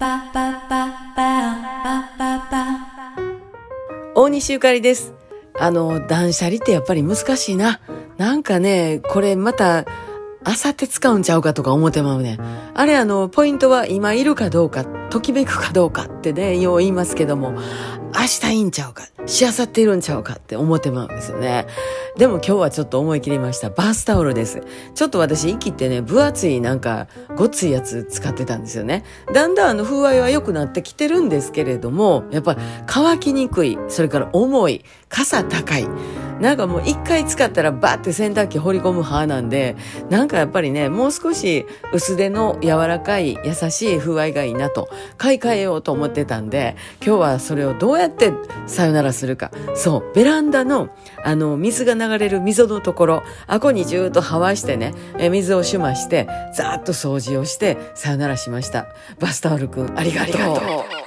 パパパパパパパ大西ゆかりです。あの、断捨離ってやっぱり難しいな。なんかね、これまた、あさって使うんちゃうかとか思ってまうね。あれあの、ポイントは今いるかどうか、ときめくかどうかってね、よう言いますけども、明日いいんちゃうか、しあさっているんちゃうかって思ってまうんですよね。でも今日はちょっと思い切りました。バースタオルです。ちょっと私、息ってね、分厚いなんか、ごっついやつ使ってたんですよね。だんだんあの、風合いは良くなってきてるんですけれども、やっぱ乾きにくい、それから重い、傘高い。なんかもう一回使ったらバッて洗濯機放り込む派なんで、なんかやっぱりね、もう少し薄手の柔らかい優しい風合いがいいなと、買い替えようと思ってたんで、今日はそれをどうやってさよならするか。そう、ベランダのあの、水が流れる溝のところ、あこにじゅーっとはわしてね、え水をしまして、ざーっと掃除をして、さよならしました。バスタオルくん、ありがとう。